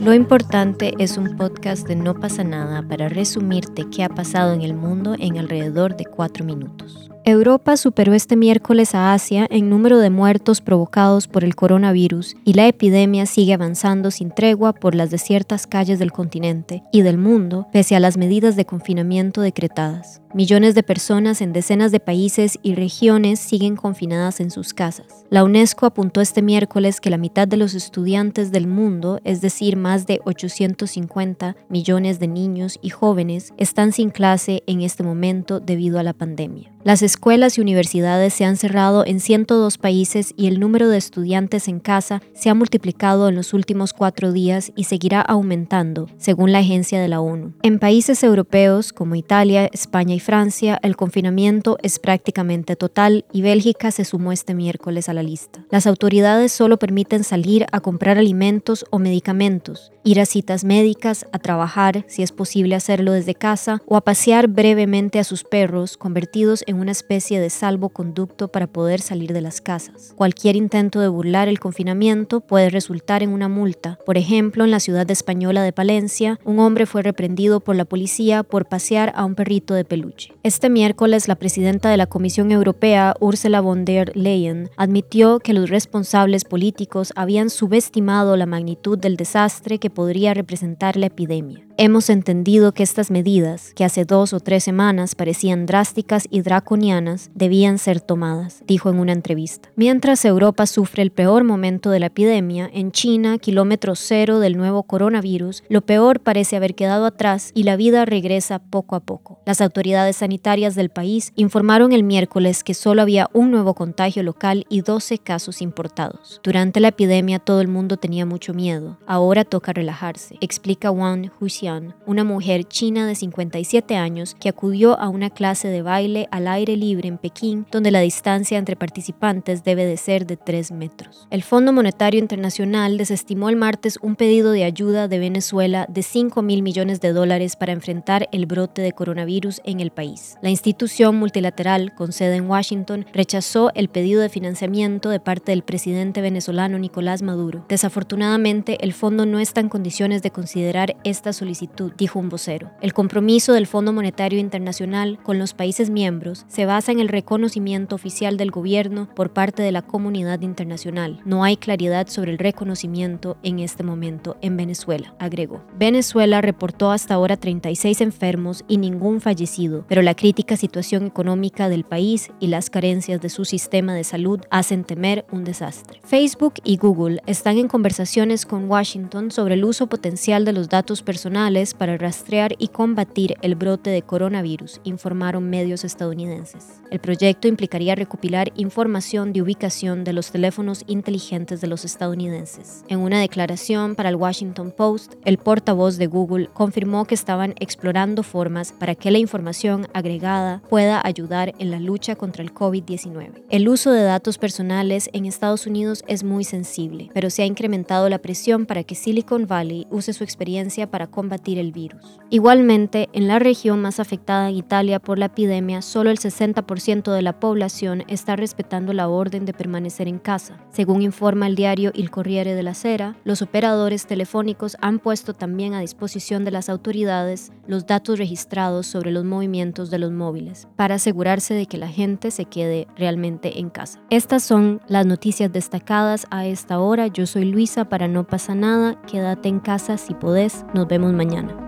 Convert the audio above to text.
Lo importante es un podcast de No pasa nada para resumirte qué ha pasado en el mundo en alrededor de cuatro minutos. Europa superó este miércoles a Asia en número de muertos provocados por el coronavirus y la epidemia sigue avanzando sin tregua por las desiertas calles del continente y del mundo pese a las medidas de confinamiento decretadas. Millones de personas en decenas de países y regiones siguen confinadas en sus casas. La UNESCO apuntó este miércoles que la mitad de los estudiantes del mundo, es decir, más de 850 millones de niños y jóvenes, están sin clase en este momento debido a la pandemia. Las escuelas y universidades se han cerrado en 102 países y el número de estudiantes en casa se ha multiplicado en los últimos cuatro días y seguirá aumentando, según la agencia de la ONU. En países europeos como Italia, España y Francia, el confinamiento es prácticamente total y Bélgica se sumó este miércoles a la lista. Las autoridades solo permiten salir a comprar alimentos o medicamentos, ir a citas médicas, a trabajar, si es posible hacerlo desde casa, o a pasear brevemente a sus perros, convertidos en una especie de salvoconducto para poder salir de las casas. Cualquier intento de burlar el confinamiento puede resultar en una multa. Por ejemplo, en la ciudad española de Palencia, un hombre fue reprendido por la policía por pasear a un perrito de peluche. Este miércoles, la presidenta de la Comisión Europea, Ursula von der Leyen, admitió que los responsables políticos habían subestimado la magnitud del desastre que podría representar la epidemia. Hemos entendido que estas medidas, que hace dos o tres semanas parecían drásticas y draconianas, debían ser tomadas, dijo en una entrevista. Mientras Europa sufre el peor momento de la epidemia, en China, kilómetro cero del nuevo coronavirus, lo peor parece haber quedado atrás y la vida regresa poco a poco. Las autoridades sanitarias del país informaron el miércoles que solo había un nuevo contagio local y 12 casos importados. Durante la epidemia todo el mundo tenía mucho miedo. Ahora toca relajarse, explica Wang Huxi una mujer china de 57 años que acudió a una clase de baile al aire libre en Pekín, donde la distancia entre participantes debe de ser de 3 metros. El Fondo Monetario Internacional desestimó el martes un pedido de ayuda de Venezuela de 5 mil millones de dólares para enfrentar el brote de coronavirus en el país. La institución multilateral, con sede en Washington, rechazó el pedido de financiamiento de parte del presidente venezolano Nicolás Maduro. Desafortunadamente, el fondo no está en condiciones de considerar esta solicitud dijo un vocero. El compromiso del Fondo Monetario Internacional con los países miembros se basa en el reconocimiento oficial del gobierno por parte de la comunidad internacional. No hay claridad sobre el reconocimiento en este momento en Venezuela, agregó. Venezuela reportó hasta ahora 36 enfermos y ningún fallecido, pero la crítica situación económica del país y las carencias de su sistema de salud hacen temer un desastre. Facebook y Google están en conversaciones con Washington sobre el uso potencial de los datos personales para rastrear y combatir el brote de coronavirus, informaron medios estadounidenses. El proyecto implicaría recopilar información de ubicación de los teléfonos inteligentes de los estadounidenses. En una declaración para el Washington Post, el portavoz de Google confirmó que estaban explorando formas para que la información agregada pueda ayudar en la lucha contra el COVID-19. El uso de datos personales en Estados Unidos es muy sensible, pero se ha incrementado la presión para que Silicon Valley use su experiencia para combatir el virus. Igualmente, en la región más afectada en Italia por la epidemia, solo el 60% de la población está respetando la orden de permanecer en casa. Según informa el diario Il Corriere della Sera, los operadores telefónicos han puesto también a disposición de las autoridades los datos registrados sobre los movimientos de los móviles para asegurarse de que la gente se quede realmente en casa. Estas son las noticias destacadas a esta hora. Yo soy Luisa para No pasa nada. Quédate en casa si podés. Nos vemos mañana.